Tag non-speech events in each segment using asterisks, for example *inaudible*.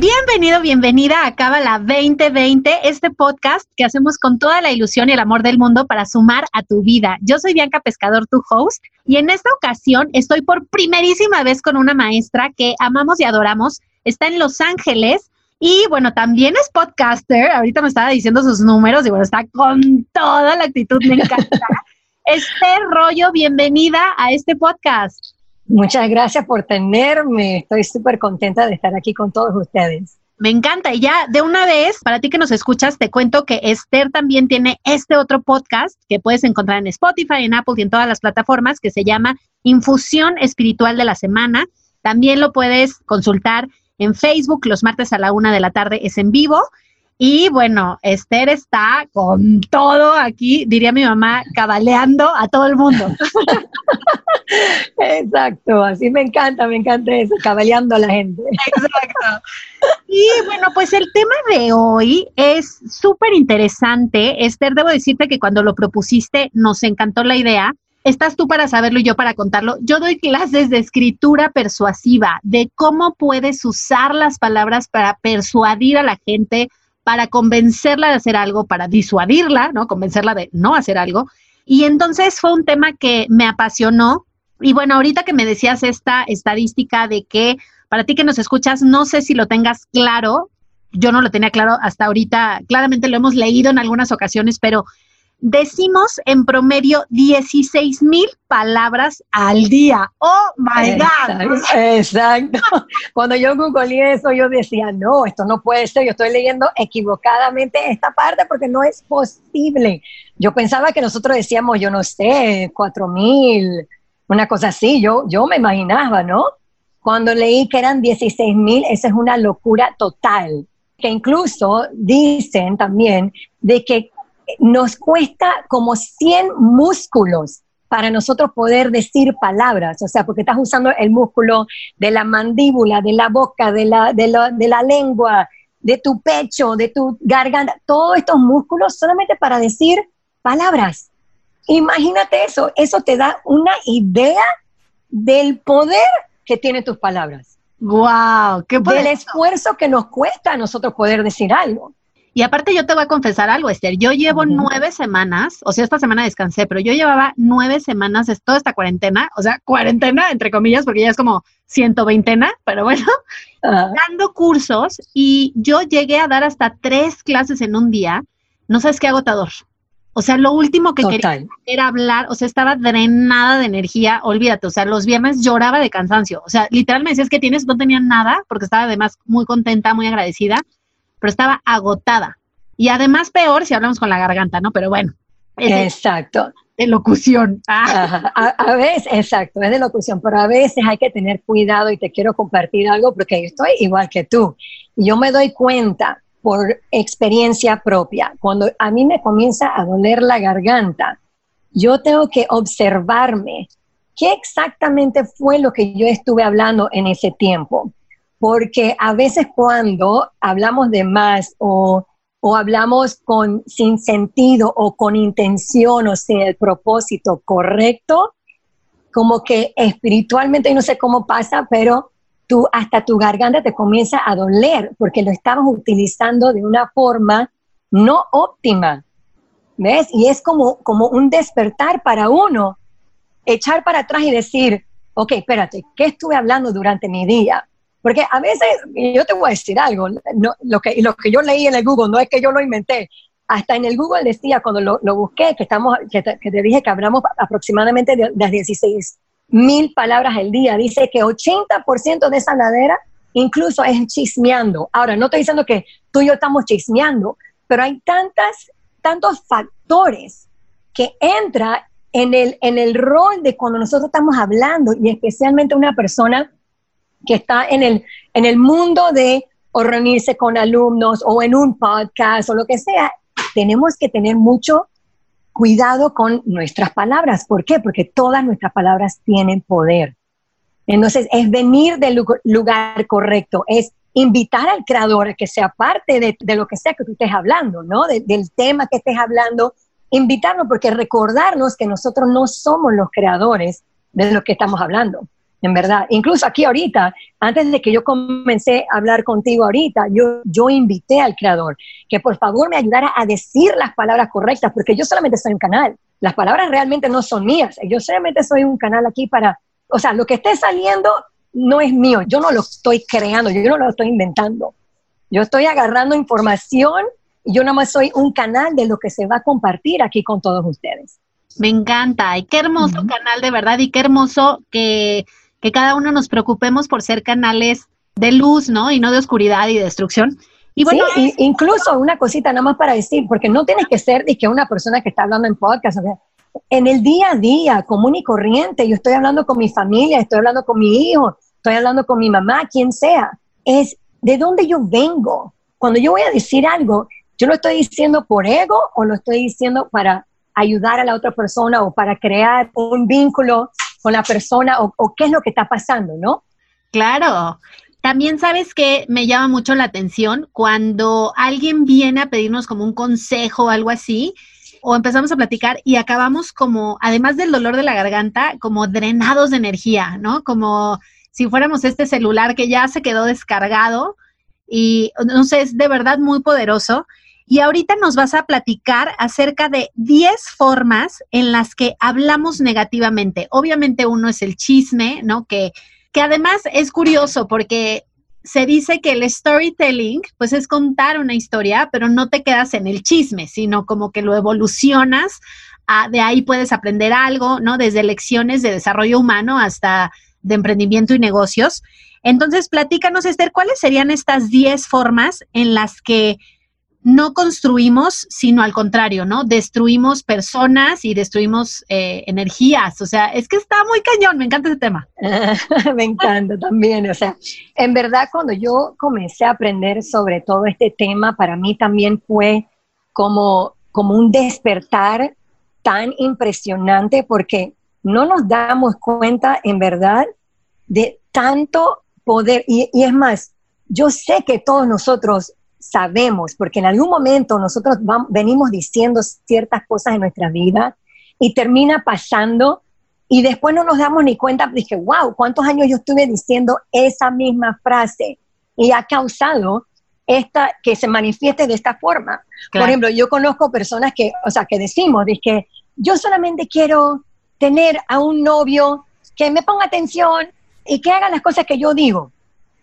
Bienvenido, bienvenida a Cábala 2020, este podcast que hacemos con toda la ilusión y el amor del mundo para sumar a tu vida. Yo soy Bianca Pescador, tu host, y en esta ocasión estoy por primerísima vez con una maestra que amamos y adoramos. Está en Los Ángeles y bueno, también es podcaster. Ahorita me estaba diciendo sus números y bueno, está con toda la actitud, me encanta. *laughs* Esther Rollo, bienvenida a este podcast. Muchas gracias por tenerme. Estoy súper contenta de estar aquí con todos ustedes. Me encanta. Y ya de una vez, para ti que nos escuchas, te cuento que Esther también tiene este otro podcast que puedes encontrar en Spotify, en Apple y en todas las plataformas que se llama Infusión Espiritual de la Semana. También lo puedes consultar en Facebook los martes a la una de la tarde, es en vivo. Y bueno, Esther está con todo aquí, diría mi mamá, cabaleando a todo el mundo. *laughs* Exacto, así me encanta, me encanta eso, cabaleando a la gente. Exacto. Y bueno, pues el tema de hoy es súper interesante. Esther, debo decirte que cuando lo propusiste nos encantó la idea. Estás tú para saberlo y yo para contarlo. Yo doy clases de escritura persuasiva, de cómo puedes usar las palabras para persuadir a la gente para convencerla de hacer algo, para disuadirla, ¿no? Convencerla de no hacer algo. Y entonces fue un tema que me apasionó. Y bueno, ahorita que me decías esta estadística de que para ti que nos escuchas, no sé si lo tengas claro, yo no lo tenía claro hasta ahorita, claramente lo hemos leído en algunas ocasiones, pero decimos en promedio 16 mil palabras al día. ¡Oh, my God! Exacto. Cuando yo googleé eso, yo decía, no, esto no puede ser, yo estoy leyendo equivocadamente esta parte porque no es posible. Yo pensaba que nosotros decíamos, yo no sé, 4 mil, una cosa así, yo, yo me imaginaba, ¿no? Cuando leí que eran 16 mil, esa es una locura total que incluso dicen también de que nos cuesta como 100 músculos para nosotros poder decir palabras, o sea, porque estás usando el músculo de la mandíbula, de la boca, de la, de la, lengua, de tu pecho, de tu garganta, todos estos músculos solamente para decir palabras. Imagínate eso, eso te da una idea del poder que tienen tus palabras. ¡Wow! ¡Qué Del esfuerzo que nos cuesta a nosotros poder decir algo. Y aparte yo te voy a confesar algo, Esther. Yo llevo nueve semanas, o sea, esta semana descansé, pero yo llevaba nueve semanas de toda esta cuarentena, o sea, cuarentena entre comillas, porque ya es como ciento veintena, pero bueno, *laughs* dando cursos y yo llegué a dar hasta tres clases en un día. No sabes qué agotador. O sea, lo último que quería era hablar, o sea, estaba drenada de energía, olvídate, o sea, los viernes lloraba de cansancio, o sea, literalmente me decías que tienes, no tenía nada, porque estaba además muy contenta, muy agradecida, pero estaba agotada. Y además peor si hablamos con la garganta, ¿no? Pero bueno. exacto. De locución. Ah. A, veces, exacto, es de locución, pero a veces hay que tener cuidado y te quiero compartir algo porque yo estoy igual que tú. Yo me doy cuenta por experiencia propia, cuando a mí me comienza a doler la garganta, yo tengo que observarme qué exactamente fue lo que yo estuve hablando en ese tiempo porque a veces cuando hablamos de más o, hablamos con sin sentido o con intención o sin el propósito correcto, como que espiritualmente, no sé cómo pasa, pero tú hasta tu garganta te comienza a doler porque lo estabas utilizando de una forma no óptima. ¿Ves? Y es como, como un despertar para uno, echar para atrás y decir, ok, espérate, ¿qué estuve hablando durante mi día? Porque a veces, yo te voy a decir algo, lo, que, lo que yo leí en el Google, no es que yo lo inventé, hasta en el Google decía, cuando lo, busqué, que, estamos, que te, dije que hablamos aproximadamente de, de 16 mil palabras al día, dice que 80% de esa ladera incluso es chismeando. Ahora, no estoy diciendo que tú y yo estamos chismeando, pero hay tantas, tantos factores que entra en el, en el rol de cuando nosotros estamos hablando y especialmente una persona que está en el, en el mundo de o reunirse con alumnos o en un podcast o lo que sea, tenemos que tener mucho cuidado con nuestras palabras. ¿Por qué? Porque todas nuestras palabras tienen poder. Entonces, es venir del lugar correcto, es invitar al creador a que sea parte de, lo que sea que tú estés hablando, ¿no? del tema que estés hablando, invitarlo porque recordarnos que nosotros no somos los creadores de lo que estamos hablando en verdad. Incluso aquí ahorita, antes de que yo comencé a hablar contigo ahorita, yo, yo invité al creador que por favor me ayudara a decir las palabras correctas, porque yo solamente soy un canal. Las palabras realmente no son mías. Yo solamente soy un canal aquí para, o sea, lo que esté saliendo no es mío. Yo no lo estoy creando, yo no lo estoy inventando. Yo estoy agarrando información y yo nada más soy un canal de lo que se va a compartir aquí con todos ustedes. Me encanta, y qué hermoso canal de verdad, y qué hermoso que que cada uno nos preocupemos por ser canales de luz, ¿no? Y no de oscuridad y destrucción. Y bueno, incluso una cosita nada más para decir, porque no tienes que ser que una persona que está hablando en podcast, en el día a día, común y corriente, yo estoy hablando con mi familia, estoy hablando con mi hijo, estoy hablando con mi mamá, quien sea, es de dónde yo vengo. Cuando yo voy a decir algo, yo lo estoy diciendo por ego o lo estoy diciendo para ayudar a la otra persona o para crear un vínculo con la persona o, qué es lo que está pasando, ¿no? Claro. También sabes que me llama mucho la atención cuando alguien viene a pedirnos como un consejo o algo así, o empezamos a platicar y acabamos como, además del dolor de la garganta, como drenados de energía, ¿no? Como si fuéramos este celular que ya se quedó descargado y no sé, es de verdad muy poderoso. Y ahorita nos vas a platicar acerca de 10 formas en las que hablamos negativamente. Obviamente uno es el chisme, ¿no? Que, que además es curioso porque se dice que el storytelling, pues es contar una historia, pero no te quedas en el chisme, sino como que lo evolucionas, de ahí puedes aprender algo, ¿no? Desde lecciones de desarrollo humano hasta de emprendimiento y negocios. Entonces, platícanos, Esther, ¿cuáles serían estas 10 formas en las que no construimos, sino al contrario, ¿no? Destruimos personas y destruimos eh, energías. O sea, es que está muy cañón, me encanta ese tema. *laughs* me encanta también. O sea, en verdad cuando yo comencé a aprender sobre todo este tema, para mí también fue como, como un despertar tan impresionante porque no nos damos cuenta en verdad de tanto poder. Y, y es más, yo sé que todos nosotros sabemos, porque en algún momento nosotros venimos diciendo ciertas cosas en nuestra vida y termina pasando y después no nos damos ni cuenta, dije, wow, ¿cuántos años yo estuve diciendo esa misma frase? Y ha causado esta, que se manifieste de esta forma. Por ejemplo, yo conozco personas que, o sea, que decimos, dije, yo solamente quiero tener a un novio que me ponga atención y que haga las cosas que yo digo.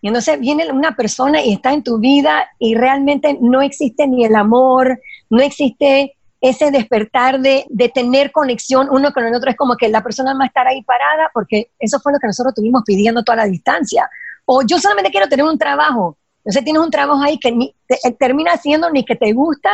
Y entonces viene una persona y está en tu vida y realmente no existe ni el amor, no existe ese despertar de, tener conexión uno con el otro. Es como que la persona va a estar ahí parada porque eso fue lo que nosotros tuvimos pidiendo toda la distancia. O yo solamente quiero tener un trabajo. Entonces tienes un trabajo ahí que ni, eh, termina siendo ni que te gusta,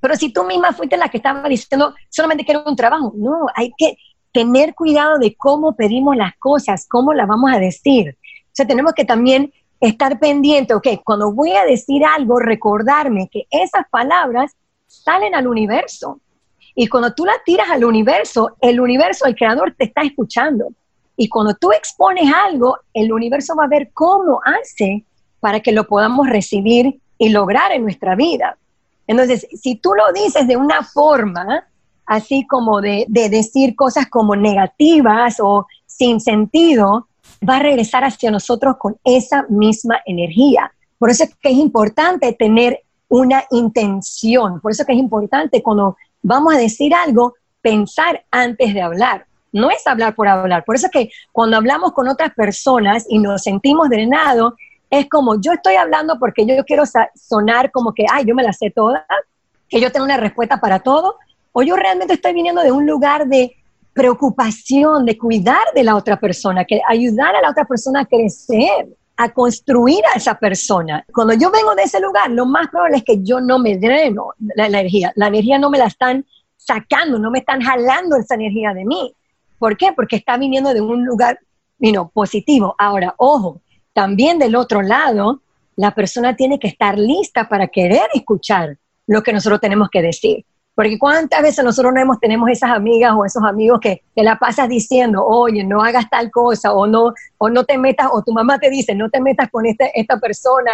pero si tú misma fuiste la que estaba diciendo, solamente quiero un trabajo. No, hay que tener cuidado de cómo pedimos las cosas, cómo las vamos a decir. O sea, tenemos que también estar pendiente, ok, cuando voy a decir algo, recordarme que esas palabras salen al universo. Y cuando tú las tiras al universo, el universo, el creador te está escuchando. Y cuando tú expones algo, el universo va a ver cómo hace para que lo podamos recibir y lograr en nuestra vida. Entonces, si tú lo dices de una forma, así como de, de decir cosas como negativas o sin sentido, va a regresar hacia nosotros con esa misma energía. Por eso es que es importante tener una intención, por eso es que es importante cuando vamos a decir algo, pensar antes de hablar. No es hablar por hablar. Por eso es que cuando hablamos con otras personas y nos sentimos drenados, es como yo estoy hablando porque yo quiero sonar como que, ay, yo me la sé toda, que yo tengo una respuesta para todo, o yo realmente estoy viniendo de un lugar de preocupación de cuidar de la otra persona, que ayudar a la otra persona a crecer, a construir a esa persona. Cuando yo vengo de ese lugar, lo más probable es que yo no me dreno la, energía. La energía no me la están sacando, no me están jalando esa energía de mí. ¿Por qué? Porque está viniendo de un lugar positivo. Ahora, ojo, también del otro lado, la persona tiene que estar lista para querer escuchar lo que nosotros tenemos que decir. Porque cuántas veces nosotros no hemos, tenemos esas amigas o esos amigos que, te la pasas diciendo, oye, no hagas tal cosa, o no, o no te metas, o tu mamá te dice, no te metas con este, esta persona,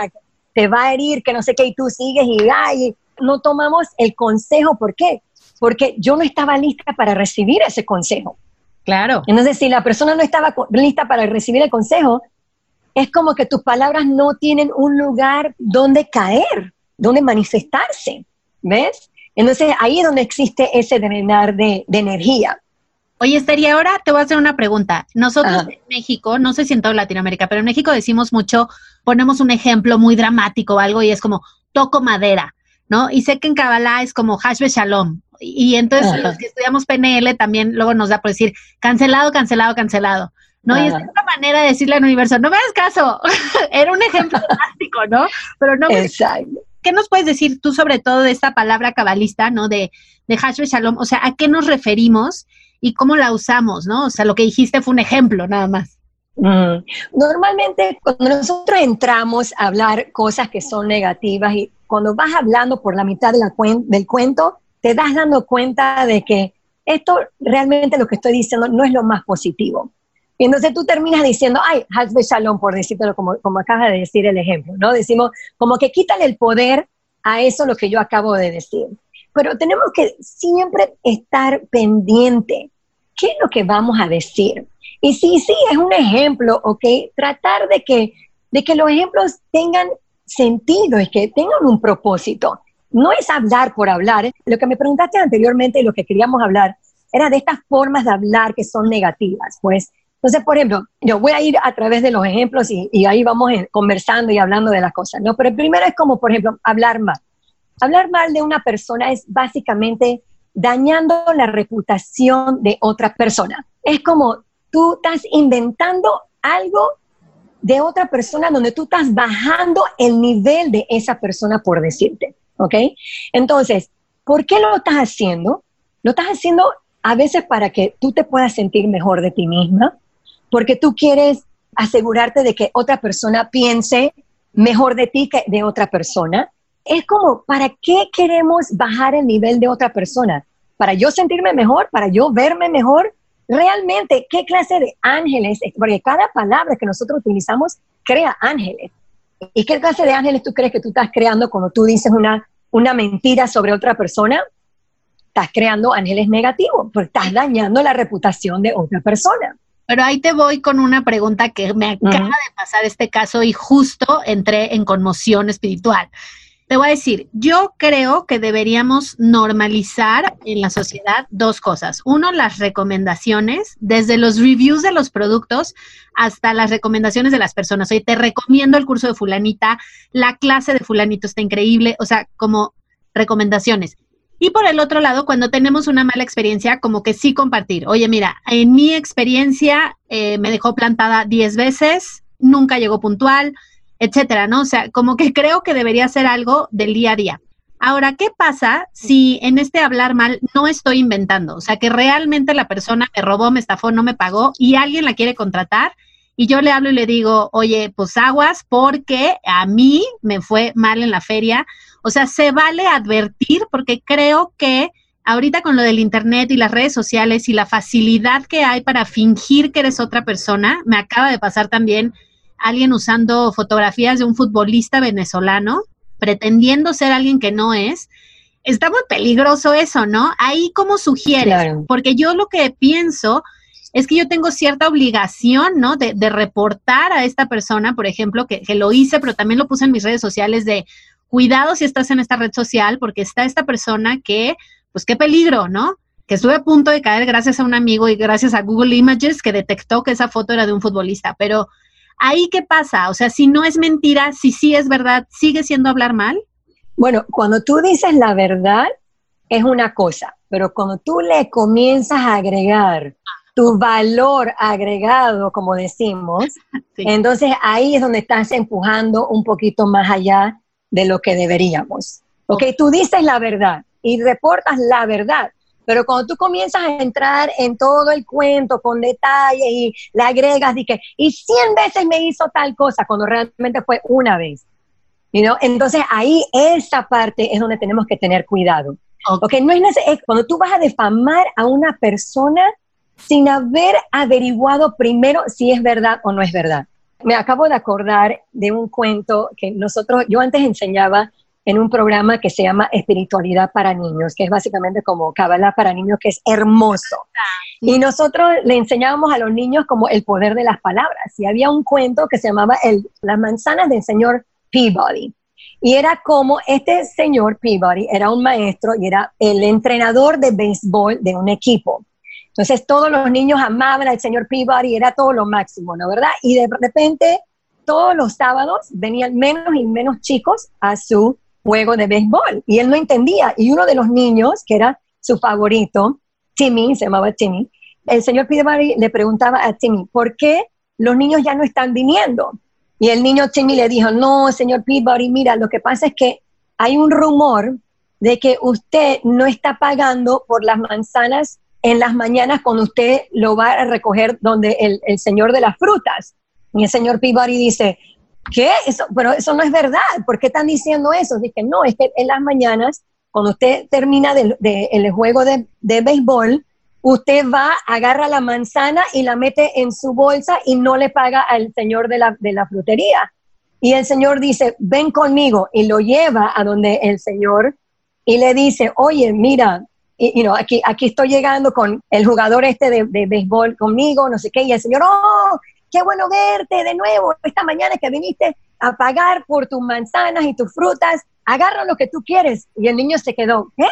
te va a herir, que no sé qué, y tú sigues y, ay, no tomamos el consejo. ¿Por qué? Porque yo no estaba lista para recibir ese consejo. Claro. Entonces, si la persona no estaba lista para recibir el consejo, es como que tus palabras no tienen un lugar donde caer, donde manifestarse. ¿Ves? Entonces ahí es donde existe ese drenar de, energía. Oye, Esther, y ahora te voy a hacer una pregunta. Nosotros en México, no sé si en toda Latinoamérica, pero en México decimos mucho, ponemos un ejemplo muy dramático o algo y es como, toco madera, ¿no? Y sé que en Kabbalah es como Hashbe Shalom. Y, entonces los que estudiamos PNL también luego nos da por decir, cancelado, cancelado, cancelado. ¿no? Y es una manera de decirle al universo, no me hagas caso, *laughs* era un ejemplo *laughs* drástico, ¿no? Pero no me, Exacto. ¿Qué nos puedes decir tú sobre todo de esta palabra cabalista, ¿no? De, de Shalom, o sea, ¿a qué nos referimos y cómo la usamos, ¿no? O sea, lo que dijiste fue un ejemplo nada más. Mm. Normalmente cuando nosotros entramos a hablar cosas que son negativas y cuando vas hablando por la mitad del cuento, te das dando cuenta de que esto realmente lo que estoy diciendo no es lo más positivo. Y entonces tú terminas diciendo, ay, Hazbe Shalom, por decirlo como, como acaba de decir el ejemplo, ¿no? Decimos, como que quítale el poder a eso lo que yo acabo de decir. Pero tenemos que siempre estar pendiente. ¿Qué es lo que vamos a decir? Y sí, sí, es un ejemplo, ¿ok? Tratar de que, de que los ejemplos tengan sentido y que tengan un propósito. No es hablar por hablar. Lo que me preguntaste anteriormente y lo que queríamos hablar era de estas formas de hablar que son negativas. Pues entonces, por ejemplo, yo voy a ir a través de los ejemplos y, ahí vamos conversando y hablando de las cosas, ¿no? Pero el primero es como, por ejemplo, hablar mal. Hablar mal de una persona es básicamente dañando la reputación de otra persona. Es como tú estás inventando algo de otra persona donde tú estás bajando el nivel de esa persona por decirte, ¿ok? Entonces, ¿por qué lo estás haciendo? Lo estás haciendo a veces para que tú te puedas sentir mejor de ti misma, porque tú quieres asegurarte de que otra persona piense mejor de ti que de otra persona. Es como, ¿para qué queremos bajar el nivel de otra persona? ¿Para yo sentirme mejor? ¿Para yo verme mejor? Realmente, ¿qué clase de ángeles? Porque cada palabra que nosotros utilizamos crea ángeles. ¿Y qué clase de ángeles tú crees que tú estás creando cuando tú dices una, una mentira sobre otra persona? Estás creando ángeles negativos, porque estás dañando la reputación de otra persona. Pero ahí te voy con una pregunta que me acaba de pasar este caso y justo entré en conmoción espiritual. Te voy a decir, yo creo que deberíamos normalizar en la sociedad dos cosas. Uno, las recomendaciones, desde los reviews de los productos hasta las recomendaciones de las personas. Oye, te recomiendo el curso de fulanita, la clase de fulanito está increíble, o sea, como recomendaciones. Y por el otro lado, cuando tenemos una mala experiencia, como que sí compartir. Oye, mira, en mi experiencia eh, me dejó plantada 10 veces, nunca llegó puntual, etcétera, ¿no? O sea, como que creo que debería ser algo del día a día. Ahora, ¿qué pasa si en este hablar mal no estoy inventando? O sea, que realmente la persona me robó, me estafó, no me pagó y alguien la quiere contratar y yo le hablo y le digo, oye, pues aguas porque a mí me fue mal en la feria o sea, se vale advertir porque creo que ahorita con lo del Internet y las redes sociales y la facilidad que hay para fingir que eres otra persona, me acaba de pasar también alguien usando fotografías de un futbolista venezolano, pretendiendo ser alguien que no es. Está muy peligroso eso, ¿no? Ahí como sugieres, porque yo lo que pienso es que yo tengo cierta obligación, ¿no? De, reportar a esta persona, por ejemplo, que, que, lo hice, pero también lo puse en mis redes sociales de, cuidado si estás en esta red social porque está esta persona que, pues qué peligro, ¿no? Que estuve a punto de caer gracias a un amigo y gracias a Google Images que detectó que esa foto era de un futbolista. Pero ahí qué pasa? O sea, si no es mentira, si sí es verdad, ¿sigue siendo hablar mal? Bueno, cuando tú dices la verdad es una cosa, pero cuando tú le comienzas a agregar tu valor agregado, como decimos, *laughs* entonces ahí es donde estás empujando un poquito más allá de lo que deberíamos. Ok, tú dices la verdad y reportas la verdad, pero cuando tú comienzas a entrar en todo el cuento con detalles y le agregas y que, y cien veces me hizo tal cosa, cuando realmente fue una vez. You Entonces ahí esa parte es donde tenemos que tener cuidado. Okay. no es necesario. Cuando tú vas a difamar a una persona sin haber averiguado primero si es verdad o no es verdad. Me acabo de acordar de un cuento que nosotros, yo antes enseñaba en un programa que se llama Espiritualidad para Niños, que es básicamente como Kabbalah para niños, que es hermoso. Y nosotros le enseñábamos a los niños como el poder de las palabras. Y había un cuento que se llamaba el, Las manzanas del señor Peabody. Y era como este señor Peabody era un maestro y era el entrenador de béisbol de un equipo. Entonces todos los niños amaban al señor Peabody, era todo lo máximo, ¿no verdad? Y de repente todos los sábados venían menos y menos chicos a su juego de béisbol y él no entendía. Y uno de los niños, que era su favorito, Timmy, se llamaba Timmy, el señor Peabody le preguntaba a Timmy, ¿por qué los niños ya no están viniendo? Y el niño Timmy le dijo, no, señor Peabody, mira, lo que pasa es que hay un rumor de que usted no está pagando por las manzanas en las mañanas cuando usted lo va a recoger donde el, señor de las frutas. Y el señor Peabody dice, ¿qué? Eso, pero eso no es verdad. ¿Por qué están diciendo eso? Dije, no, es que en las mañanas, cuando usted termina de, el juego de, de, béisbol, usted va, agarra la manzana y la mete en su bolsa y no le paga al señor de la, de la frutería. Y el señor dice, ven conmigo y lo lleva a donde el señor y le dice, oye, mira, y, you aquí, aquí estoy llegando con el jugador este de, de, béisbol conmigo, no sé qué, y el señor, oh, qué bueno verte de nuevo esta mañana que viniste a pagar por tus manzanas y tus frutas, agarra lo que tú quieres. Y el niño se quedó, ¿qué?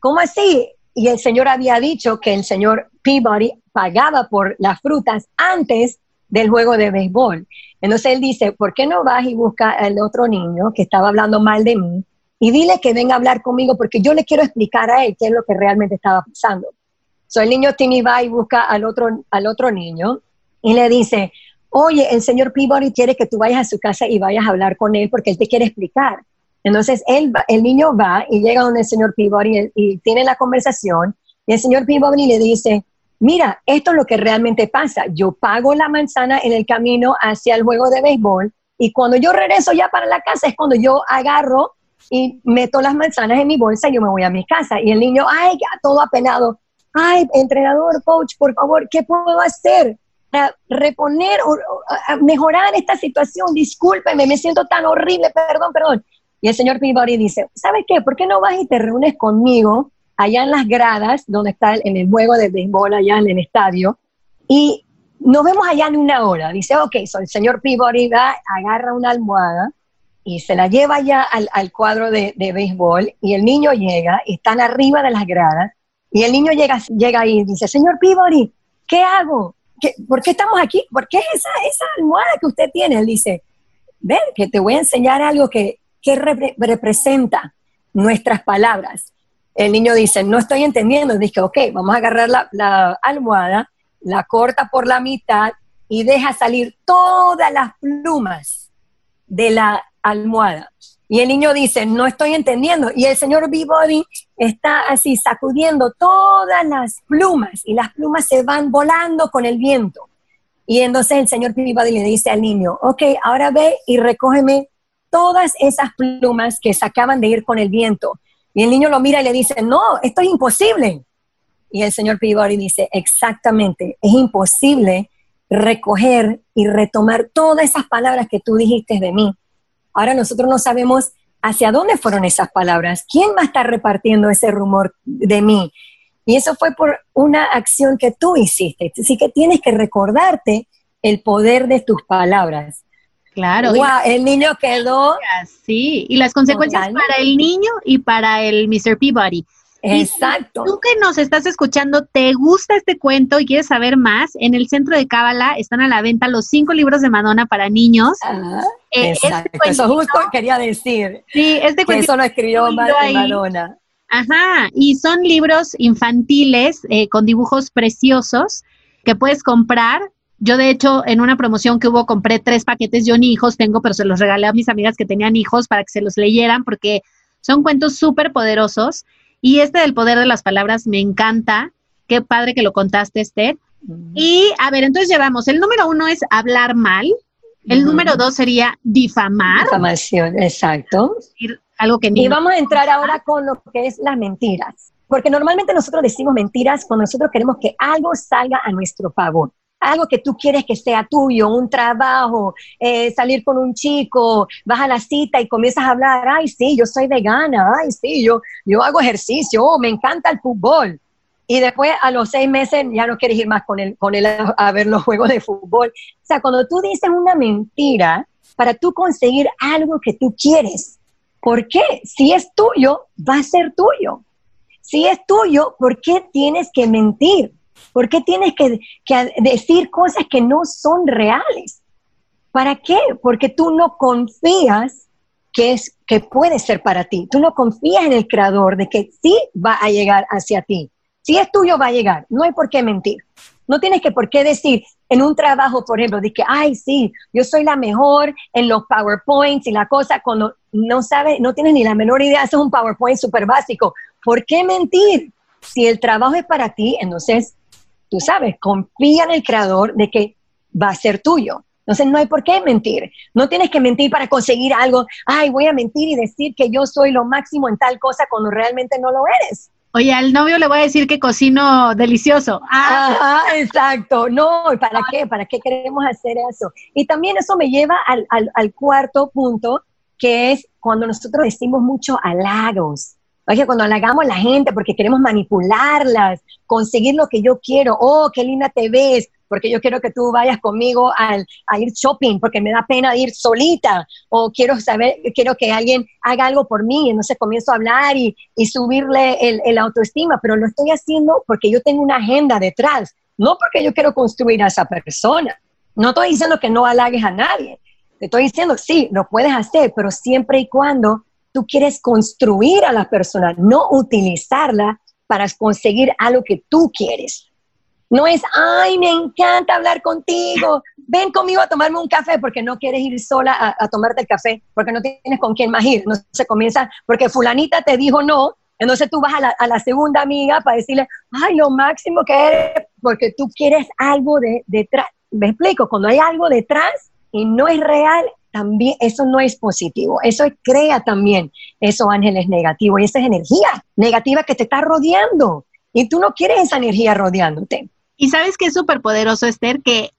¿Cómo así? Y el señor había dicho que el señor Peabody pagaba por las frutas antes del juego de béisbol. Entonces él dice, ¿por qué no vas y busca al otro niño que estaba hablando mal de mí y dile que venga a hablar conmigo porque yo le quiero explicar a él qué es lo que realmente estaba pasando? So el niño Timmy va y busca al otro, al otro niño y le dice, oye, el señor Peabody quiere que tú vayas a su casa y vayas a hablar con él porque él te quiere explicar. Entonces él, el niño va y llega donde el señor Peabody y, tiene la conversación y el señor Peabody le dice, mira, esto es lo que realmente pasa. Yo pago la manzana en el camino hacia el juego de béisbol y cuando yo regreso ya para la casa es cuando yo agarro y meto las manzanas en mi bolsa y yo me voy a mi casa. Y el niño, ay, todo apenado. Ay, entrenador, coach, por favor, ¿qué puedo hacer? para reponer o, mejorar esta situación, discúlpeme, me siento tan horrible, perdón, perdón. Y el señor Peabody dice, ¿sabes qué? ¿Por qué no vas y te reúnes conmigo allá en las gradas, donde está en el juego de béisbol, allá en el estadio, y nos vemos allá en una hora? Dice, ok, so el señor Peabody va, agarra una almohada y se la lleva ya al, al cuadro de, de, béisbol, y el niño llega, y están arriba de las gradas, y el niño llega, llega ahí y dice, señor Peabody, ¿qué hago? ¿por qué estamos aquí? ¿Por qué esa, esa almohada que usted tiene? Él dice, ven, que te voy a enseñar algo que, que representa nuestras palabras. El niño dice, no estoy entendiendo. Dije, ok, vamos a agarrar la, la almohada, la corta por la mitad y deja salir todas las plumas de la almohada. Y el niño dice, no estoy entendiendo. Y el señor B-Body está así sacudiendo todas las plumas y las plumas se van volando con el viento. Y entonces el señor Peabody le dice al niño, ok, ahora ve y recógeme todas esas plumas que se acaban de ir con el viento. Y el niño lo mira y le dice, no, esto es imposible. Y el señor Peabody dice, exactamente, es imposible recoger y retomar todas esas palabras que tú dijiste de mí Ahora nosotros no sabemos hacia dónde fueron esas palabras, quién va a estar repartiendo ese rumor de mí. Y eso fue por una acción que tú hiciste. Así que tienes que recordarte el poder de tus palabras. Claro. el niño quedó. Sí, y las consecuencias para el niño y para el Mr. Peabody. Exacto. tú que nos estás escuchando, ¿te gusta este cuento y quieres saber más? En el centro de Cábala están a la venta los cinco libros de Madonna para niños. Ah, eh, este exacto. eso justo quería decir. Sí, este cuento. Eso lo escribió Madonna. Ajá, y son libros infantiles eh, con dibujos preciosos que puedes comprar. Yo, de hecho, en una promoción que hubo, compré tres paquetes. Yo ni hijos tengo, pero se los regalé a mis amigas que tenían hijos para que se los leyeran porque son cuentos súper poderosos y este del poder de las palabras me encanta. Qué padre que lo contaste, Esther. Y a ver, entonces llevamos, el número uno es hablar mal, el número dos sería difamar. Difamación, exacto. Algo que Y vamos a entrar ahora con lo que es las mentiras. Porque normalmente nosotros decimos mentiras cuando nosotros queremos que algo salga a nuestro favor. Algo que tú quieres que sea tuyo, un trabajo, eh, salir con un chico, vas a la cita y comienzas a hablar, ay, sí, yo soy vegana, ay, sí, yo, yo hago ejercicio, oh, me encanta el fútbol. Y después a los seis meses ya no quieres ir más con él, con él a ver los juegos de fútbol. O sea, cuando tú dices una mentira para tú conseguir algo que tú quieres, ¿por qué? Si es tuyo, va a ser tuyo. Si es tuyo, ¿por qué tienes que mentir? ¿Por qué tienes que, decir cosas que no son reales? ¿Para qué? Porque tú no confías que, es, que puede ser para ti. Tú no confías en el creador de que sí va a llegar hacia ti. Si es tuyo, va a llegar. No hay por qué mentir. No tienes que por qué decir en un trabajo, por ejemplo, de que, ay, sí, yo soy la mejor en los PowerPoints y la cosa, cuando no sabes, no tienes ni la menor idea, eso es un PowerPoint súper básico. ¿Por qué mentir? Si el trabajo es para ti, entonces, tú sabes, confía en el creador de que va a ser tuyo. Entonces no hay por qué mentir. No tienes que mentir para conseguir algo. Ay, voy a mentir y decir que yo soy lo máximo en tal cosa cuando realmente no lo eres. Oye, al novio le voy a decir que cocino delicioso. Ah. exacto. No, ¿para qué? ¿Para qué queremos hacer eso? Y también eso me lleva al, al cuarto punto, que es cuando nosotros decimos mucho halagos. Oye, cuando halagamos a la gente porque queremos manipularlas, conseguir lo que yo quiero, oh, qué linda te ves, porque yo quiero que tú vayas conmigo al, a ir shopping, porque me da pena ir solita, o quiero saber, quiero que alguien haga algo por mí, y entonces comienzo a hablar y, y subirle el, el autoestima, pero lo estoy haciendo porque yo tengo una agenda detrás, no porque yo quiero construir a esa persona. No estoy diciendo que no halagues a nadie, te estoy diciendo, sí, lo puedes hacer, pero siempre y cuando tú quieres construir a la persona, no utilizarla para conseguir algo que tú quieres. No es, ay, me encanta hablar contigo, ven conmigo a tomarme un café porque no quieres ir sola a, tomarte el café, porque no tienes con quién más ir. No se comienza, porque fulanita te dijo no, entonces tú vas a la, segunda amiga para decirle, ay, lo máximo que eres, porque tú quieres algo de, detrás. ¿Me explico? Cuando hay algo detrás y no es real, también eso no es positivo. Eso crea también esos ángeles negativos y esa es energía negativa que te está rodeando. Y tú no quieres esa energía rodeándote. Y sabes que es súper poderoso, Esther, que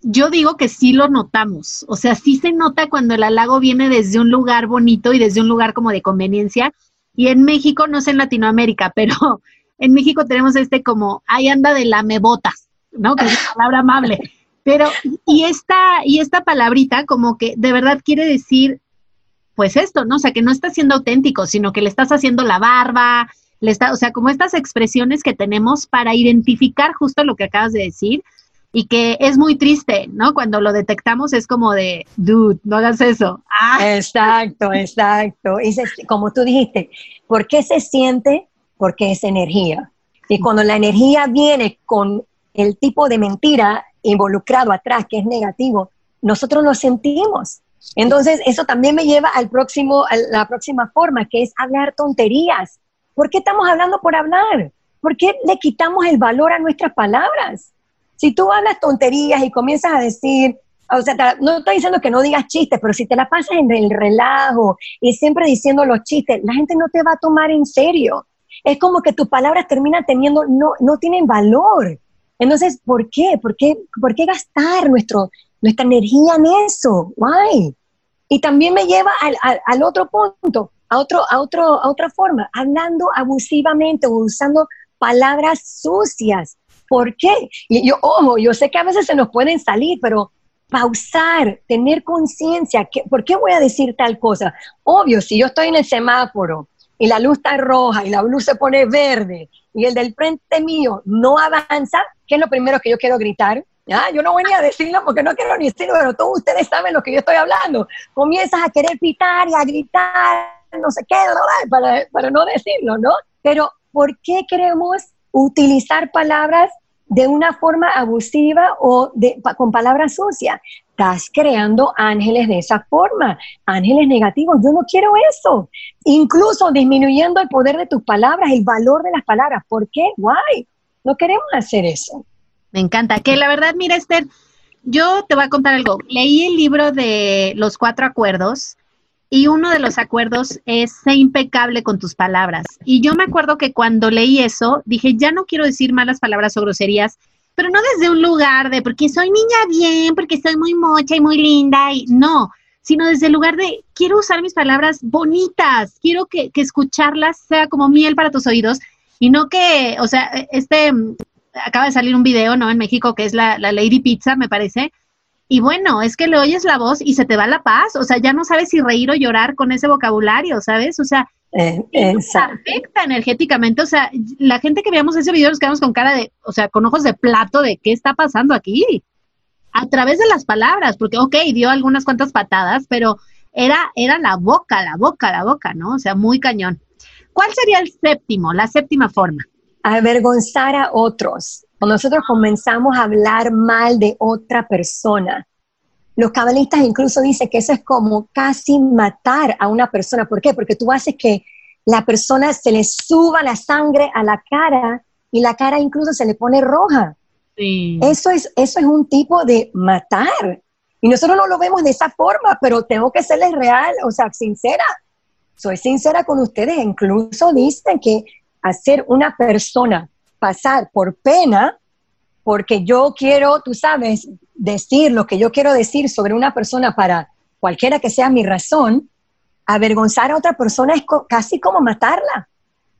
yo digo que sí lo notamos. O sea, sí se nota cuando el halago viene desde un lugar bonito y desde un lugar como de conveniencia. Y en México, no sé en Latinoamérica, *laughs* pero en México tenemos este como, ahí anda de la mebotas, ¿no? Que es una palabra amable. Pero, y esta, y esta palabrita como que de verdad quiere decir, pues esto, ¿no? O sea, que no está siendo auténtico, sino que le estás haciendo la barba, le está, o sea, como estas expresiones que tenemos para identificar justo lo que acabas de decir y que es muy triste, ¿no? Cuando lo detectamos es como de, dude, no hagas eso. Ah. Exacto, exacto. Y como tú dijiste, ¿por qué se siente? Porque es energía. Y cuando la energía viene con el tipo de mentira, involucrado atrás, que es negativo, nosotros lo sentimos. Entonces, eso también me lleva al próximo, a la próxima forma, que es hablar tonterías. ¿Por qué estamos hablando por hablar? ¿Por qué le quitamos el valor a nuestras palabras? Si tú hablas tonterías y comienzas a decir, o sea, no estoy diciendo que no digas chistes, pero si te la pasas en el relajo y siempre diciendo los chistes, la gente no te va a tomar en serio. Es como que tus palabras terminan teniendo, no, no tienen valor. Entonces, ¿por qué? ¿Por qué, por qué gastar nuestro, nuestra energía en eso? Why? Y también me lleva al, al, otro punto, a, otro, a, otro, a otra forma, hablando abusivamente o usando palabras sucias. ¿Por qué? Y yo, ojo, yo sé que a veces se nos pueden salir, pero pausar, tener conciencia, ¿por qué voy a decir tal cosa? Obvio, si yo estoy en el semáforo y la luz está roja y la luz se pone verde y el del frente mío no avanza, ¿qué es lo primero que yo quiero gritar? Ah, yo no ni a decirlo porque no quiero ni decirlo, pero todos ustedes saben lo que yo estoy hablando. Comienzas a querer pitar y a gritar, no sé qué, para, para no decirlo, ¿no? Pero ¿por qué queremos utilizar palabras de una forma abusiva o de, con palabras sucias. Estás creando ángeles de esa forma, ángeles negativos. Yo no quiero eso. Incluso disminuyendo el poder de tus palabras, el valor de las palabras. ¿Por qué? Why? No queremos hacer eso. Me encanta. Que la verdad, mira, Esther, yo te voy a contar algo. Leí el libro de los cuatro acuerdos y uno de los acuerdos es ser impecable con tus palabras. Y yo me acuerdo que cuando leí eso, dije, ya no quiero decir malas palabras o groserías, pero no desde un lugar de porque soy niña bien, porque soy muy mocha y muy linda, y no, sino desde el lugar de quiero usar mis palabras bonitas, quiero que escucharlas sea como miel para tus oídos y no que, o sea, este, acaba de salir un video, ¿no? En México que es la, la Lady Pizza, me parece, y bueno, es que le oyes la voz y se te va la paz, o sea, ya no sabes si reír o llorar con ese vocabulario, ¿sabes? O sea, eh, afecta energéticamente, o sea, la gente que veamos ese video nos quedamos con cara de, o sea, con ojos de plato de qué está pasando aquí, a través de las palabras, porque, ok, dio algunas cuantas patadas, pero era, era la boca, la boca, la boca, ¿no? O sea, muy cañón. ¿Cuál sería el séptimo, la séptima forma? Avergonzar a otros. Cuando nosotros comenzamos a hablar mal de otra persona, los cabalistas incluso dicen que eso es como casi matar a una persona. ¿Por qué? Porque tú haces que la persona se le suba la sangre a la cara y la cara incluso se le pone roja. Eso, es, eso es un tipo de matar. Y nosotros no lo vemos de esa forma, pero tengo que serles real, o sea, sincera. Soy sincera con ustedes. Incluso dicen que hacer una persona pasar por pena porque yo quiero, tú sabes, decir lo que yo quiero decir sobre una persona para cualquiera que sea mi razón, avergonzar a otra persona es casi como matarla.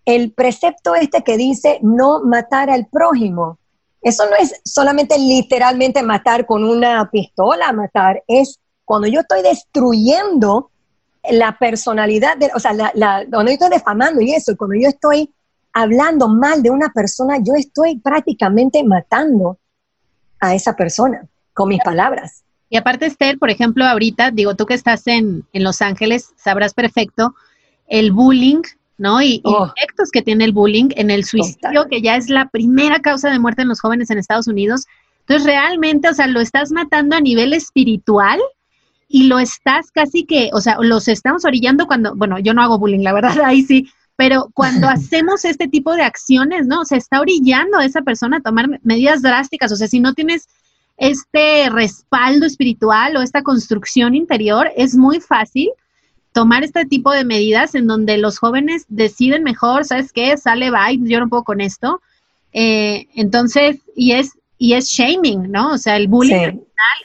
El precepto este que dice no matar al prójimo, eso no es solamente literalmente matar con una pistola, matar, es cuando yo estoy destruyendo la personalidad, de, o sea, la, cuando yo estoy defamando y eso, cuando yo estoy hablando mal de una persona, yo estoy prácticamente matando a esa persona con mis palabras. Y aparte, Esther, por ejemplo, ahorita, digo, tú que estás en, Los Ángeles, sabrás perfecto el bullying, ¿no? Y, oh. efectos que tiene el bullying en el suicidio, que ya es la primera causa de muerte en los jóvenes en Estados Unidos. Entonces, realmente, o sea, lo estás matando a nivel espiritual y lo estás casi que, o sea, los estamos orillando cuando, bueno, yo no hago bullying, la verdad, *laughs* ahí sí, pero cuando *laughs* hacemos este tipo de acciones, ¿no? Se está orillando a esa persona a tomar medidas drásticas. O sea, si no tienes este respaldo espiritual o esta construcción interior, es muy fácil tomar este tipo de medidas en donde los jóvenes deciden mejor, ¿sabes qué? Sale, bye, yo no puedo con esto. Eh, entonces, y es, y es shaming, ¿no? O sea, el bullying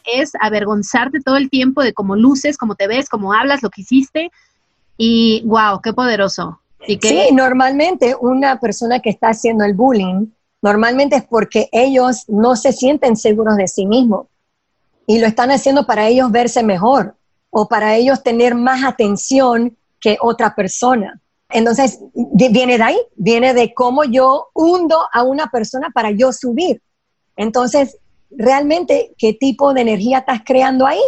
es avergonzarte todo el tiempo de cómo luces, cómo te ves, cómo hablas, lo que hiciste. Y wow, qué poderoso. Sí, normalmente una persona que está haciendo el bullying, normalmente es porque ellos no se sienten seguros de sí mismos y lo están haciendo para ellos verse mejor o para ellos tener más atención que otra persona. Entonces, viene de ahí, viene de cómo yo hundo a una persona para yo subir. Entonces, realmente, ¿qué tipo de energía estás creando ahí?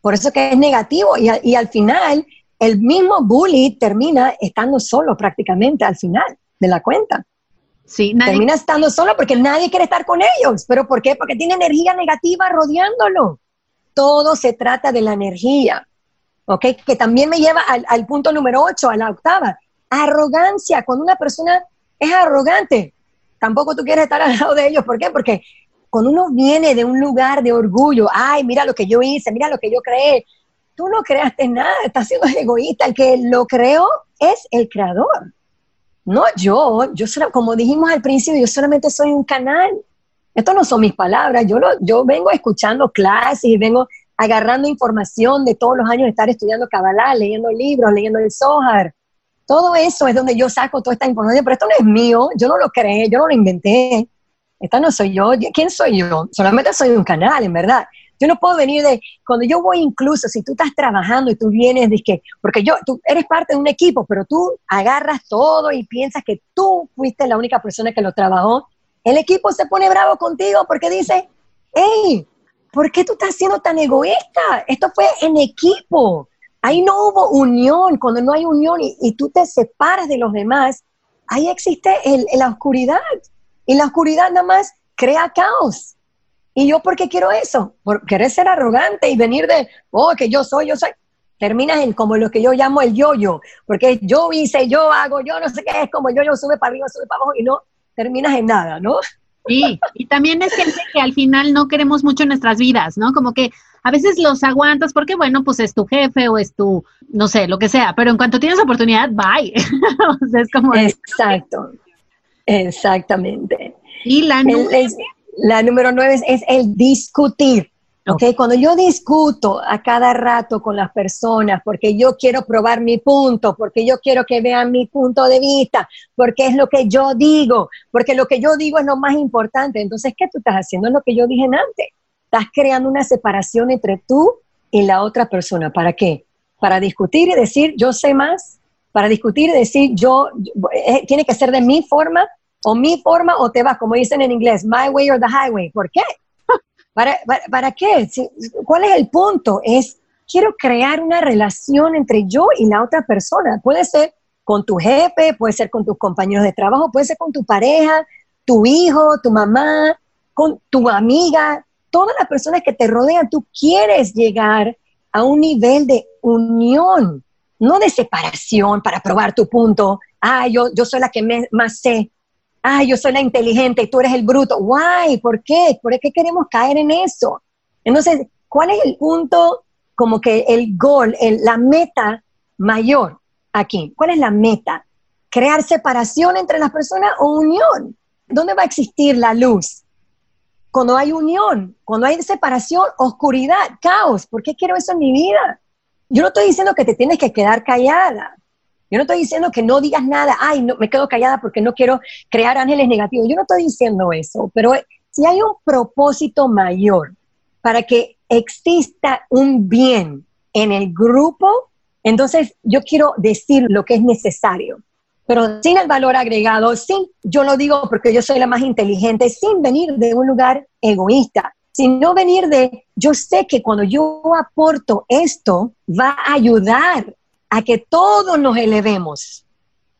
Por eso que es negativo y, y al final el mismo bully termina estando solo prácticamente al final de la cuenta. Sí, Termina estando solo porque nadie quiere estar con ellos. ¿Pero por qué? Porque tiene energía negativa rodeándolo. Todo se trata de la energía. ¿Ok? Que también me lleva al, punto número 8, a la octava. Arrogancia. Cuando una persona es arrogante, tampoco tú quieres estar al *laughs* lado de ellos. ¿Por qué? Porque cuando uno viene de un lugar de orgullo, ay, mira lo que yo hice, mira lo que yo creé, tú no creaste nada, *laughs* estás siendo egoísta. El que lo creó es el creador, no yo. Yo como dijimos al principio, yo solamente soy un canal. Esto no son mis palabras. Yo, lo, yo vengo escuchando clases y vengo agarrando información de todos los años estar estudiando Kabbalah, leyendo libros, leyendo el Zohar. Todo eso es donde yo saco toda esta información, pero esto no es mío, yo no lo creé, yo no lo inventé. Esta no soy yo. ¿Quién soy yo? Solamente soy un canal, en verdad. Yo no puedo venir de, cuando yo voy incluso, si tú estás trabajando y tú vienes que, porque yo, tú eres parte de un equipo, pero tú agarras todo y piensas que tú fuiste la única persona que lo trabajó, el equipo se pone bravo contigo porque dice, hey, ¿por qué tú estás siendo tan egoísta? Esto fue en equipo. Ahí no hubo unión. Cuando no hay unión y, tú te separas de los demás, ahí existe la oscuridad. Y la oscuridad nada más crea caos. ¿Y yo por qué quiero eso? Por querer ser arrogante y venir de, oh, que yo soy, yo soy. Terminas en como lo que yo llamo el yo-yo, porque yo hice, yo hago, yo no sé qué, es como yo-yo sube para arriba, sube para abajo y no terminas en nada, ¿no? Sí, y también es gente que al final no queremos mucho en nuestras vidas, ¿no? Como que, a veces los aguantas porque, bueno, pues es tu jefe o es tu, no sé, lo que sea, pero en cuanto tienes oportunidad, bye. *laughs* es como... Exacto, exactamente. Y la, la número nueve es el discutir. Okay. Cuando yo discuto a cada rato con las personas porque yo quiero probar mi punto, porque yo quiero que vean mi punto de vista, porque es lo que yo digo, porque lo que yo digo es lo más importante, entonces, ¿qué tú estás haciendo? Es lo que yo dije antes. Estás creando una separación entre tú y la otra persona. ¿Para qué? Para discutir y decir, yo sé más, para discutir y decir, yo, eh, tiene que ser de mi forma, o mi forma, o te vas, como dicen en inglés, my way or the highway. ¿Por qué? *laughs* ¿Para, para, qué? ¿Cuál es el punto? Es, quiero crear una relación entre yo y la otra persona. Puede ser con tu jefe, puede ser con tus compañeros de trabajo, puede ser con tu pareja, tu hijo, tu mamá, con tu amiga, todas las personas que te rodean. Tú quieres llegar a un nivel de unión, no de separación para probar tu punto. Ah, yo, yo soy la que más sé ay, yo soy la inteligente y tú eres el bruto. Why? ¿Por qué? ¿Por qué queremos caer en eso? Entonces, ¿cuál es el punto, como que el gol, la meta mayor aquí? ¿Cuál es la meta? ¿Crear separación entre las personas o unión? ¿Dónde va a existir la luz? Cuando hay unión, cuando hay separación, oscuridad, caos. ¿Por qué quiero eso en mi vida? Yo no estoy diciendo que te tienes que quedar callada. Yo no estoy diciendo que no digas nada, ay, no, me quedo callada porque no quiero crear ángeles negativos. Yo no estoy diciendo eso, pero si hay un propósito mayor para que exista un bien en el grupo, entonces yo quiero decir lo que es necesario, pero sin el valor agregado, sin, yo lo digo porque yo soy la más inteligente, sin venir de un lugar egoísta, sino venir de, yo sé que cuando yo aporto esto, va a ayudar a que todos nos elevemos.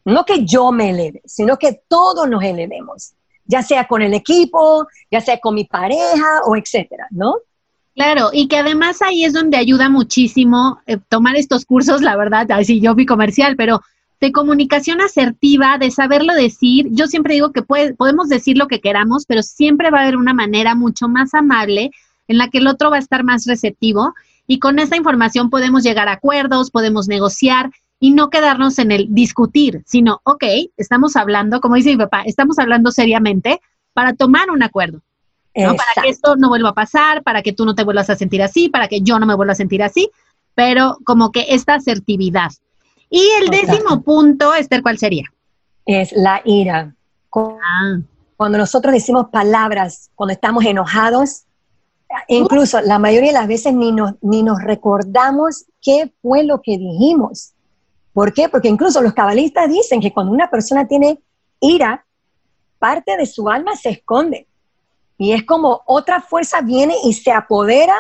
No que yo me eleve, sino que todos nos elevemos, ya sea con el equipo, ya sea con mi pareja o etcétera, ¿no? Claro, y que además ahí es donde ayuda muchísimo eh, tomar estos cursos, la verdad, así yo vi comercial, pero de comunicación asertiva, de saberlo decir. Yo siempre digo que podemos decir lo que queramos, pero siempre va a haber una manera mucho más amable en la que el otro va a estar más receptivo y con esa información podemos llegar a acuerdos, podemos negociar y no quedarnos en el discutir, sino, ok, estamos hablando, como dice mi papá, estamos hablando seriamente para tomar un acuerdo. Para que esto no vuelva a pasar, para que tú no te vuelvas a sentir así, para que yo no me vuelva a sentir así, pero como que esta asertividad. Y el décimo punto, Esther, ¿cuál sería? Es la ira. Ah. Cuando nosotros decimos palabras, cuando estamos enojados, incluso la mayoría de las veces ni nos, ni nos recordamos qué fue lo que dijimos. ¿Por qué? Porque incluso los cabalistas dicen que cuando una persona tiene ira, parte de su alma se esconde. Y es como otra fuerza viene y se apodera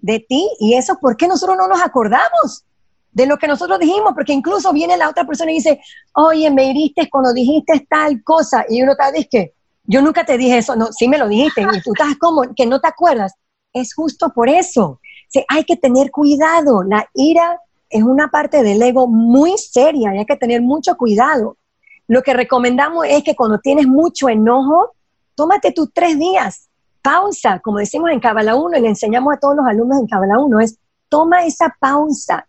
de ti. Y eso, ¿por qué nosotros no nos acordamos de lo que nosotros dijimos? Porque incluso viene la otra persona y dice, oye, me heriste cuando dijiste tal cosa. Y uno te dice, yo nunca te dije eso. No, sí me lo dijiste. Y tú estás como que no te acuerdas es justo por eso. hay que tener cuidado. La ira es una parte del ego muy seria hay que tener mucho cuidado. Lo que recomendamos es que cuando tienes mucho enojo, tómate tus tres días, pausa, como decimos en Cabala 1 y le enseñamos a todos los alumnos en Cabala 1, es toma esa pausa,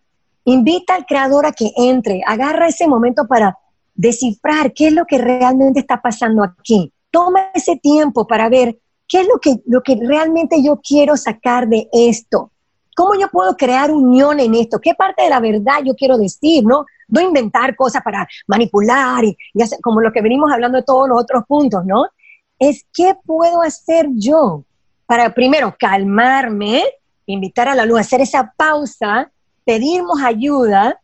invita al creador a que entre, agarra ese momento para descifrar qué es lo que realmente está pasando aquí. Toma ese tiempo para ver ¿Qué es lo que, lo que realmente yo quiero sacar de esto? ¿Cómo yo puedo crear unión en esto? ¿Qué parte de la verdad yo quiero decir? No, no inventar cosas para manipular y, como lo que venimos hablando de todos los otros puntos, ¿no? Es qué puedo hacer yo para primero calmarme, invitar a la luz, hacer esa pausa, pedirnos ayuda.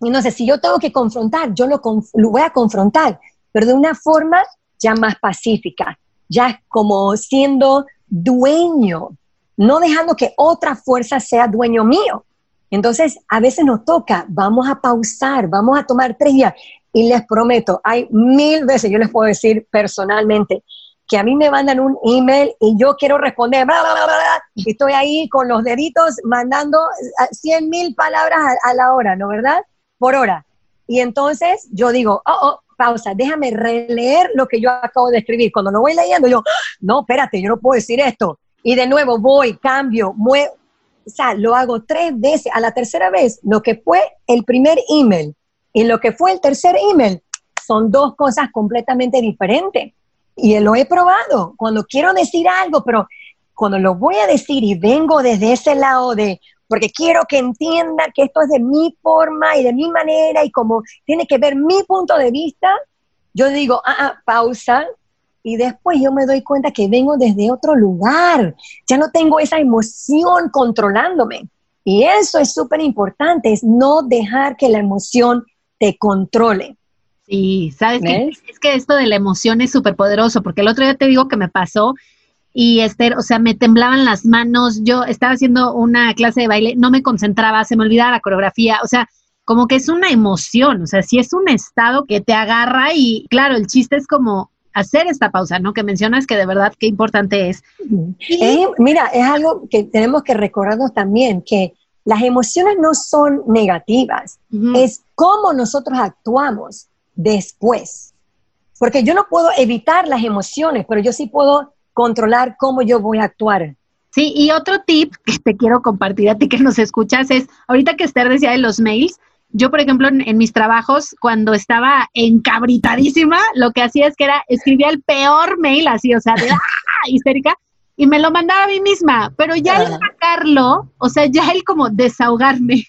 Y no sé, si yo tengo que confrontar, yo lo, lo voy a confrontar, pero de una forma ya más pacífica, ya como siendo dueño, no dejando que otra fuerza sea dueño mío. Entonces, a veces nos toca, vamos a pausar, vamos a tomar tres días. Y les prometo, hay mil veces, yo les puedo decir personalmente, que a mí me mandan un email y yo quiero responder, bla, y estoy ahí con los deditos mandando 100 mil palabras a, la hora, ¿no verdad? Por hora. Y entonces yo digo, oh, oh, pausa, déjame releer lo que yo acabo de escribir. Cuando lo voy leyendo, yo, no, espérate, yo no puedo decir esto. Y de nuevo voy, cambio, muevo. o sea, lo hago tres veces, a la tercera vez, lo que fue el primer email y lo que fue el tercer email son dos cosas completamente diferentes. Y lo he probado cuando quiero decir algo, pero cuando lo voy a decir y vengo desde ese lado de, porque quiero que entienda que esto es de mi forma y de mi manera y como tiene que ver mi punto de vista, yo digo, ah, ah, pausa, y después yo me doy cuenta que vengo desde otro lugar, ya no tengo esa emoción controlándome. Y eso es súper importante, es no dejar que la emoción te controle. Sí, sabes que es que esto de la emoción es súper poderoso, porque el otro día te digo que me pasó y Esther, o sea, me temblaban las manos, yo estaba haciendo una clase de baile, no me concentraba, se me olvidaba la coreografía, o sea, como que es una emoción, o sea, si es un estado que te agarra y claro, el chiste es como hacer esta pausa, ¿no? Que mencionas que de verdad qué importante es. mira, es algo que tenemos que recordarnos también, que las emociones no son negativas, es cómo nosotros actuamos después. Porque yo no puedo evitar las emociones, pero yo sí puedo controlar cómo yo voy a actuar. Sí, y otro tip que te quiero compartir a ti que nos escuchas es, ahorita que Esther decía de los mails, yo, por ejemplo, en, mis trabajos, cuando estaba encabritadísima, lo que hacía es que era, escribía el peor mail así, o sea, de *laughs* ¡ah! histérica, y me lo mandaba a mí misma, pero ya al sacarlo, o sea, ya él como desahogarme,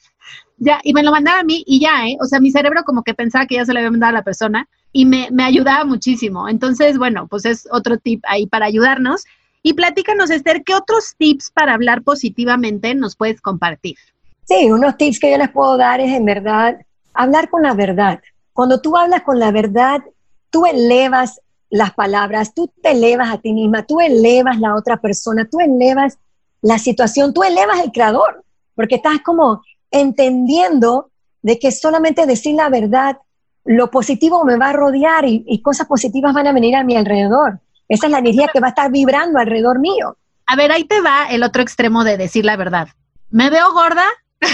ya, y me lo mandaba a mí y ya, ¿eh? O sea, mi cerebro como que pensaba que ya se lo había mandado a la persona y me, me ayudaba muchísimo. Entonces, bueno, pues es otro tip ahí para ayudarnos. Y platícanos, Esther, ¿qué otros tips para hablar positivamente nos puedes compartir? Sí, unos tips que yo les puedo dar es en verdad hablar con la verdad. Cuando tú hablas con la verdad, tú elevas las palabras, tú te elevas a ti misma, tú elevas la otra persona, tú elevas la situación, tú elevas el creador, porque estás como entendiendo de que solamente decir la verdad, lo positivo me va a rodear y, y cosas positivas van a venir a mi alrededor. Esa es la energía que va a estar vibrando alrededor mío. A ver, ahí te va el otro extremo de decir la verdad. ¿Me veo gorda? *laughs*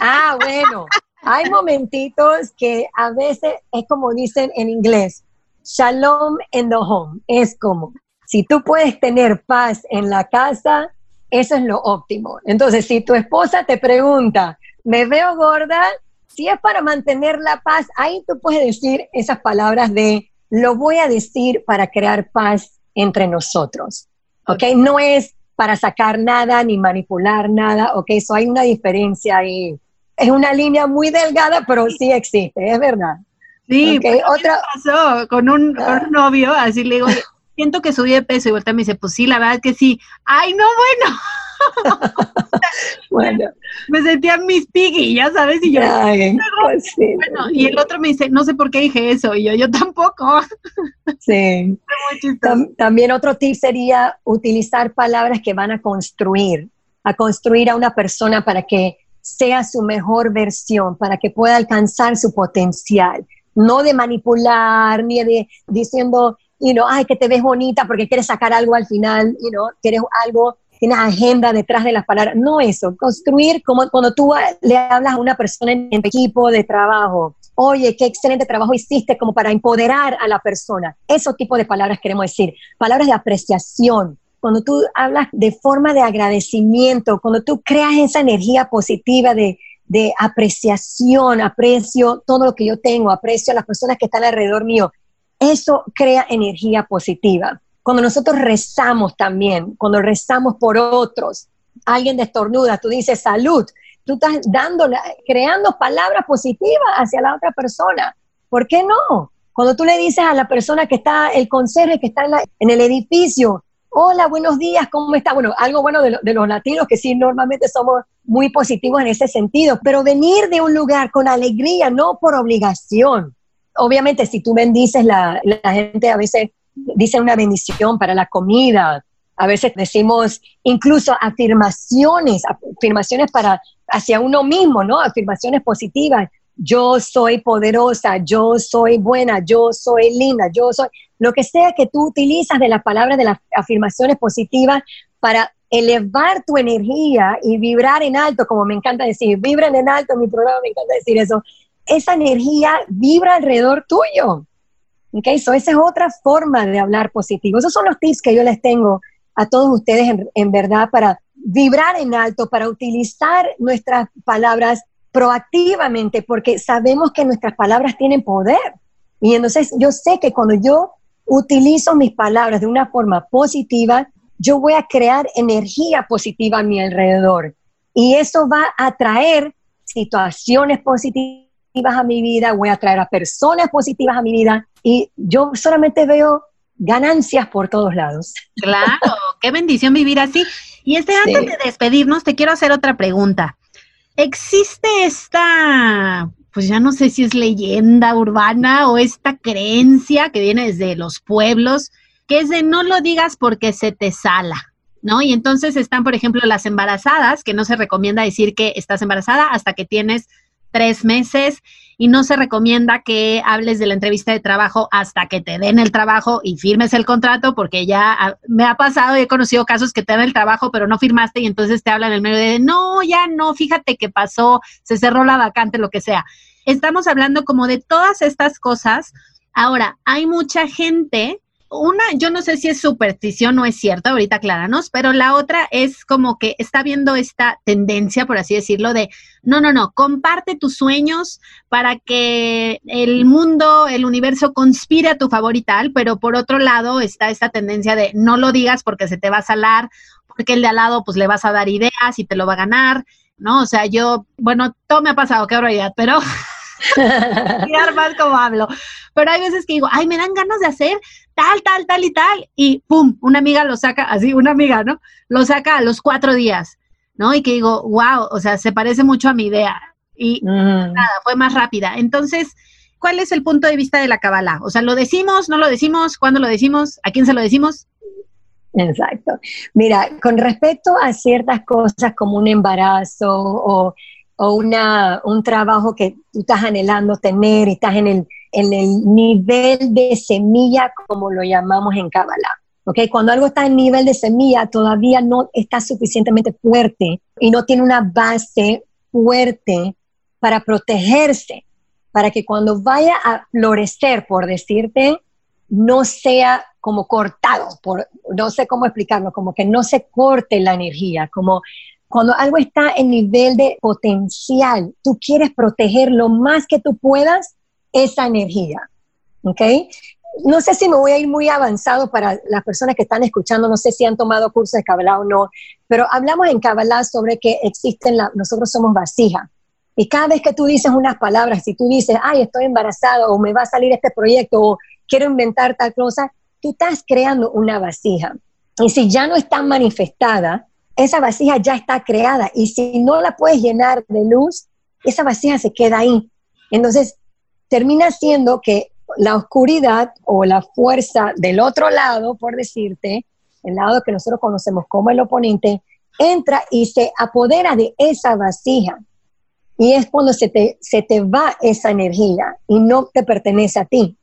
Ah, bueno, hay momentitos que a veces es como dicen en inglés, shalom in the home. Es como, si tú puedes tener paz en la casa, eso es lo óptimo. Entonces, si tu esposa te pregunta, ¿me veo gorda? Si es para mantener la paz, ahí tú puedes decir esas palabras de, lo voy a decir para crear paz entre nosotros. ¿Ok? No es para sacar nada ni manipular nada, ¿ok? Eso hay una diferencia ahí. Es una línea muy delgada, pero sí existe, es verdad. Sí, okay, otra pasó con un, con un novio, así le digo, siento que subí de peso y vuelta me dice, pues sí, la verdad que sí. Ay, no, bueno. *laughs* bueno. *laughs* Me sentía mis piggy, ya sabes, y yo. Pues bueno, y el otro me dice, no sé por qué dije eso, y yo, yo tampoco. *laughs* sí. también otro tip sería utilizar palabras que van a construir, a construir a una persona para que sea su mejor versión, para que pueda alcanzar su potencial. No de manipular, ni de diciendo, y no, ay, que te ves bonita porque quieres sacar algo al final, y no, quieres algo, tienes agenda detrás de las palabras. No eso, construir como cuando tú le hablas a una persona en, equipo de trabajo, oye, qué excelente trabajo hiciste como para empoderar a la persona. Esos tipos de palabras queremos decir, palabras de apreciación. Cuando tú hablas de forma de agradecimiento, cuando tú creas esa energía positiva de, de apreciación, aprecio todo lo que yo tengo, aprecio a las personas que están alrededor mío, eso crea energía positiva. Cuando nosotros rezamos también, cuando rezamos por otros, alguien destornuda, tú dices salud, tú estás dándole, creando palabras positivas hacia la otra persona. ¿Por qué no? Cuando tú le dices a la persona que está, el conserje que está en, el edificio, hola, buenos días, ¿cómo está? Bueno, algo bueno de, de, los latinos, que sí, normalmente somos muy positivos en ese sentido, pero venir de un lugar con alegría, no por obligación obviamente si tú bendices, la, gente a veces dice una bendición para la comida, a veces decimos incluso afirmaciones, afirmaciones para hacia uno mismo, ¿no? Afirmaciones positivas. Yo soy poderosa, yo soy buena, yo soy linda, yo soy lo que sea que tú utilizas de las palabras de las afirmaciones positivas para elevar tu energía y vibrar en alto, como me encanta decir, vibran en alto, mi programa me encanta decir eso, esa energía vibra alrededor tuyo. ¿Ok? So esa es otra forma de hablar positivo. Esos son los tips que yo les tengo a todos ustedes en, verdad para vibrar en alto, para utilizar nuestras palabras proactivamente, porque sabemos que nuestras palabras tienen poder. Y entonces yo sé que cuando yo utilizo mis palabras de una forma positiva, yo voy a crear energía positiva a mi alrededor. Y eso va a traer situaciones positivas a mi vida, voy a traer a personas positivas a mi vida. Y yo solamente veo ganancias por todos lados. Claro, *laughs* qué bendición vivir así. Y este, antes de despedirnos, te quiero hacer otra pregunta. ¿Existe esta, pues ya no sé si es leyenda urbana o esta creencia que viene desde los pueblos, que es de no lo digas porque se te sala? ¿No? Y entonces están, por ejemplo, las embarazadas, que no se recomienda decir que estás embarazada hasta que tienes tres meses y no se recomienda que hables de la entrevista de trabajo hasta que te den el trabajo y firmes el contrato, porque ya ah, me ha pasado y he conocido casos que te dan el trabajo, pero no firmaste y entonces te hablan en el medio de, no, ya no, fíjate que pasó, se cerró la vacante, lo que sea. Estamos hablando como de todas estas cosas. Ahora, hay mucha gente una, yo no sé si es superstición o es cierto, ahorita acláranos, pero la otra es como que está viendo esta tendencia, por así decirlo, de no, no, no, comparte tus sueños para que el mundo, el universo conspire a tu favor y tal, pero por otro lado está esta tendencia de no lo digas porque se te va a salar, porque el de al lado pues le vas a dar ideas y te lo va a ganar, ¿no? O sea, yo, bueno, todo me ha pasado, qué barbaridad, pero *laughs* mirar más como hablo. Pero hay veces que digo, ay, me dan ganas de hacer tal, tal, tal y tal. Y pum, una amiga lo saca, así, una amiga, ¿no? Lo saca a los cuatro días, ¿no? Y que digo, wow, o sea, se parece mucho a mi idea. Y mm. nada, fue más rápida. Entonces, ¿cuál es el punto de vista de la Kabbalah? O sea, ¿lo decimos, no lo decimos? ¿Cuándo lo decimos? ¿A quién se lo decimos? Exacto. Mira, con respecto a ciertas cosas como un embarazo o o una, un trabajo que tú estás anhelando tener y estás en el, en el nivel de semilla, como lo llamamos en Kabbalah. ¿okay? Cuando algo está en nivel de semilla, todavía no está suficientemente fuerte y no tiene una base fuerte para protegerse, para que cuando vaya a florecer, por decirte, no sea como cortado, por, no sé cómo explicarlo, como que no se corte la energía, como cuando algo está en nivel de potencial, tú quieres proteger lo más que tú puedas esa energía. ¿Ok? No sé si me voy a ir muy avanzado para las personas que están escuchando, no sé si han tomado cursos de Kabbalah o no, pero hablamos en Kabbalah sobre que existen, la, nosotros somos vasija. Y cada vez que tú dices unas palabras, si tú dices, ay, estoy embarazado, o me va a salir este proyecto, o quiero inventar tal cosa, tú estás creando una vasija. Y si ya no está manifestada, esa vasija ya está creada y si no la puedes llenar de luz, esa vasija se queda ahí. Entonces, termina siendo que la oscuridad o la fuerza del otro lado, por decirte, el lado que nosotros conocemos como el oponente, entra y se apodera de esa vasija. Y es cuando se te, se te va esa energía y no te pertenece a ti.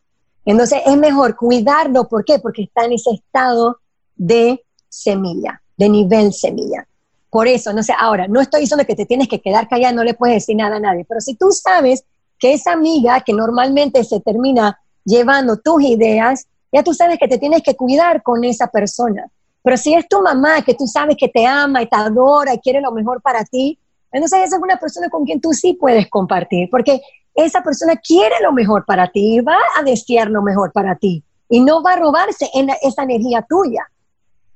Entonces es mejor cuidarlo. ¿Por qué? Porque está en ese estado de semilla de nivel semilla. Por eso, no sé, ahora, no estoy diciendo que te tienes que quedar callado, no le puedes decir nada a nadie, pero si tú sabes que esa amiga que normalmente se termina llevando tus ideas, ya tú sabes que te tienes que cuidar con esa persona. Pero si es tu mamá que tú sabes que te ama y te adora y quiere lo mejor para ti, entonces esa es una persona con quien tú sí puedes compartir, porque esa persona quiere lo mejor para ti y va a desear lo mejor para ti y no va a robarse en esa energía tuya.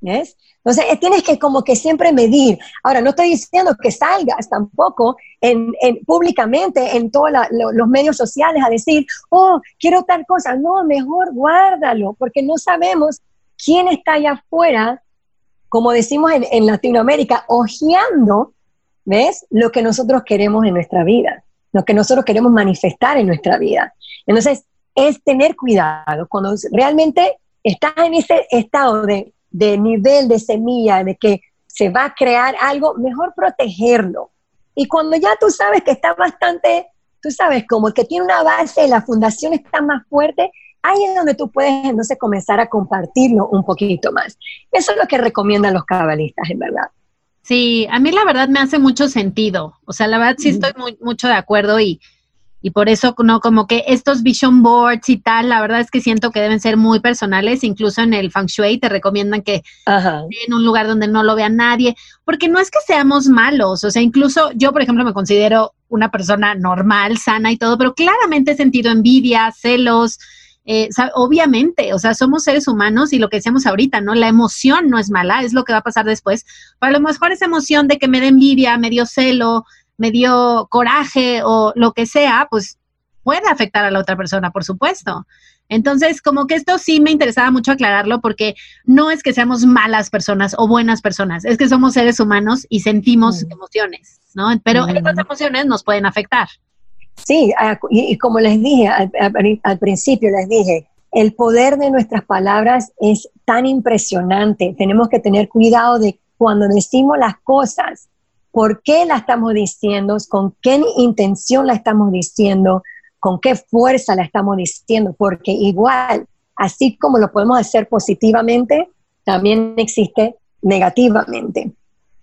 Entonces, eh, tienes que como que siempre medir. Ahora, no estoy diciendo que salgas tampoco en, públicamente en todos los medios sociales a decir, oh, quiero tal cosa. No, mejor guárdalo, porque no sabemos quién está allá afuera, como decimos en, en Latinoamérica, ojeando, ¿ves? Lo que nosotros queremos en nuestra vida, lo que nosotros queremos manifestar en nuestra vida. Entonces, es tener cuidado. Cuando realmente estás en ese estado de de nivel de semilla, de que se va a crear algo, mejor protegerlo. Y cuando ya tú sabes que está bastante, tú sabes, como que tiene una base, la fundación está más fuerte, ahí es donde tú puedes entonces comenzar a compartirlo un poquito más. Eso es lo que recomiendan los cabalistas, en verdad. Sí, a mí la verdad me hace mucho sentido. O sea, la verdad sí estoy muy, mucho de acuerdo y y por eso no como que estos vision boards y tal, la verdad es que siento que deben ser muy personales, incluso en el feng shui te recomiendan que en un lugar donde no lo vea nadie, porque no es que seamos malos, o sea, incluso yo por ejemplo me considero una persona normal, sana y todo, pero claramente he sentido envidia, celos, eh, obviamente, o sea, somos seres humanos y lo que decíamos ahorita, ¿no? La emoción no es mala, es lo que va a pasar después. Para lo mejor esa emoción de que me dé envidia, me dio celo, me dio coraje o lo que sea, pues puede afectar a la otra persona, por supuesto. Entonces, como que esto sí me interesaba mucho aclararlo porque no es que seamos malas personas o buenas personas, es que somos seres humanos y sentimos mm. emociones, ¿no? Pero mm. esas emociones nos pueden afectar. Sí, y, como les dije al, principio, les dije, el poder de nuestras palabras es tan impresionante. Tenemos que tener cuidado de cuando decimos las cosas, por qué la estamos diciendo, con qué intención la estamos diciendo, con qué fuerza la estamos diciendo, porque igual, así como lo podemos hacer positivamente, también existe negativamente.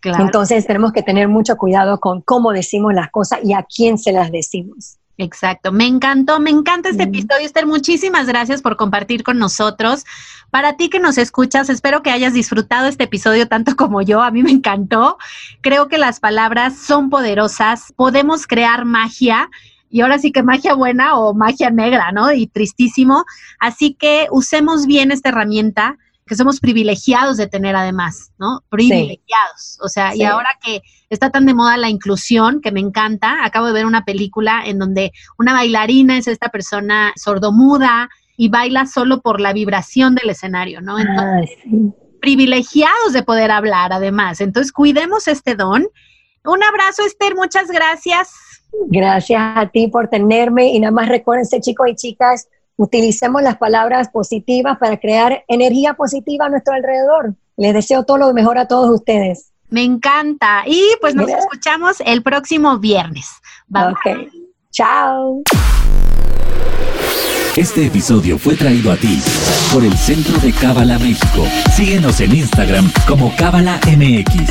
Entonces tenemos que tener mucho cuidado con cómo decimos las cosas y a quién se las decimos. Exacto, me encantó, me encanta este episodio, Esther. Muchísimas gracias por compartir con nosotros. Para ti que nos escuchas, espero que hayas disfrutado este episodio tanto *laughs* como yo. A mí me encantó. Creo que las palabras son poderosas. Podemos crear magia y ahora sí que magia buena o magia negra, ¿no? Y tristísimo. Así que usemos bien esta herramienta que somos privilegiados de tener además, ¿no? Privilegiados. O sea, y ahora que está tan de moda la inclusión, que me encanta, acabo de ver una película en donde una bailarina es esta persona sordomuda y baila solo por la vibración del escenario, ¿no? Entonces, privilegiados de poder hablar además. Entonces, cuidemos este don. Un abrazo, Esther, muchas gracias. Gracias a ti por tenerme y nada más recuérdense, chicos y chicas, utilicemos las palabras positivas para crear energía positiva a nuestro alrededor. Les deseo todo lo mejor a todos ustedes. Me encanta. Y pues nos escuchamos el próximo viernes. Bye. Chao. Este episodio fue traído a ti por el Centro de Cábala México. Síguenos en Instagram como Cábala MX.